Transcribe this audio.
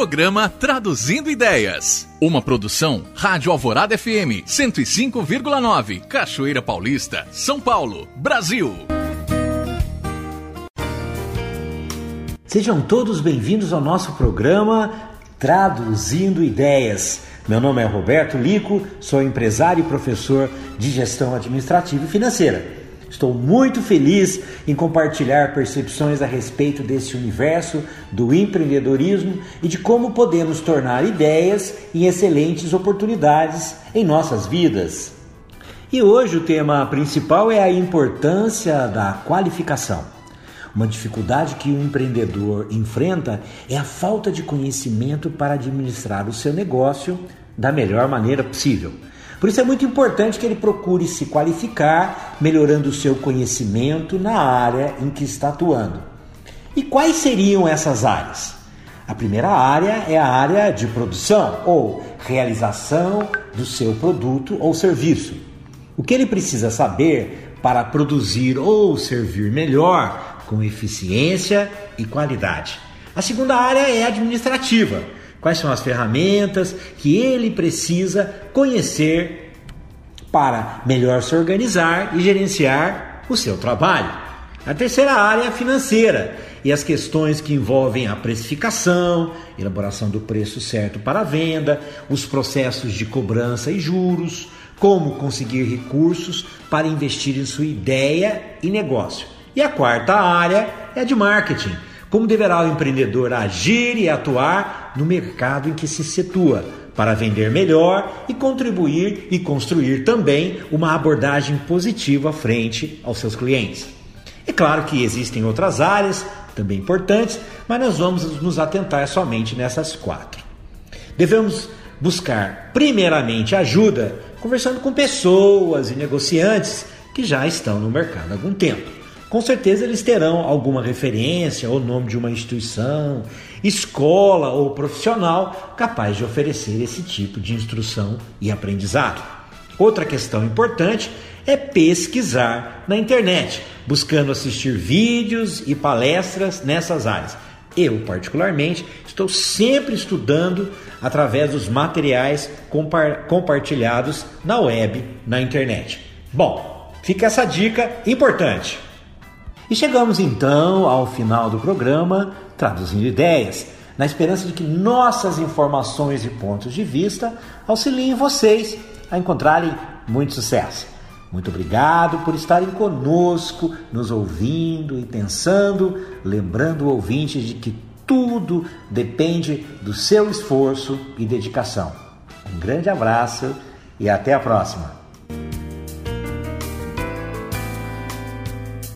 Programa Traduzindo Ideias. Uma produção Rádio Alvorada FM 105,9, Cachoeira Paulista, São Paulo, Brasil. Sejam todos bem-vindos ao nosso programa Traduzindo Ideias. Meu nome é Roberto Lico, sou empresário e professor de gestão administrativa e financeira. Estou muito feliz em compartilhar percepções a respeito desse universo do empreendedorismo e de como podemos tornar ideias em excelentes oportunidades em nossas vidas. E hoje o tema principal é a importância da qualificação. Uma dificuldade que o empreendedor enfrenta é a falta de conhecimento para administrar o seu negócio da melhor maneira possível. Por isso é muito importante que ele procure se qualificar, melhorando o seu conhecimento na área em que está atuando. E quais seriam essas áreas? A primeira área é a área de produção ou realização do seu produto ou serviço. O que ele precisa saber para produzir ou servir melhor, com eficiência e qualidade. A segunda área é administrativa Quais são as ferramentas que ele precisa conhecer para melhor se organizar e gerenciar o seu trabalho? A terceira área é financeira e as questões que envolvem a precificação, elaboração do preço certo para a venda, os processos de cobrança e juros, como conseguir recursos para investir em sua ideia e negócio. E a quarta área é a de marketing como deverá o empreendedor agir e atuar no mercado em que se situa, para vender melhor e contribuir e construir também uma abordagem positiva frente aos seus clientes? É claro que existem outras áreas também importantes, mas nós vamos nos atentar somente nessas quatro. Devemos buscar, primeiramente, ajuda conversando com pessoas e negociantes que já estão no mercado há algum tempo com certeza eles terão alguma referência ou nome de uma instituição, escola ou profissional capaz de oferecer esse tipo de instrução e aprendizado. Outra questão importante é pesquisar na internet, buscando assistir vídeos e palestras nessas áreas. Eu, particularmente, estou sempre estudando através dos materiais compartilhados na web, na internet. Bom, fica essa dica importante. E chegamos então ao final do programa, traduzindo ideias, na esperança de que nossas informações e pontos de vista auxiliem vocês a encontrarem muito sucesso. Muito obrigado por estarem conosco, nos ouvindo e pensando, lembrando o ouvinte de que tudo depende do seu esforço e dedicação. Um grande abraço e até a próxima!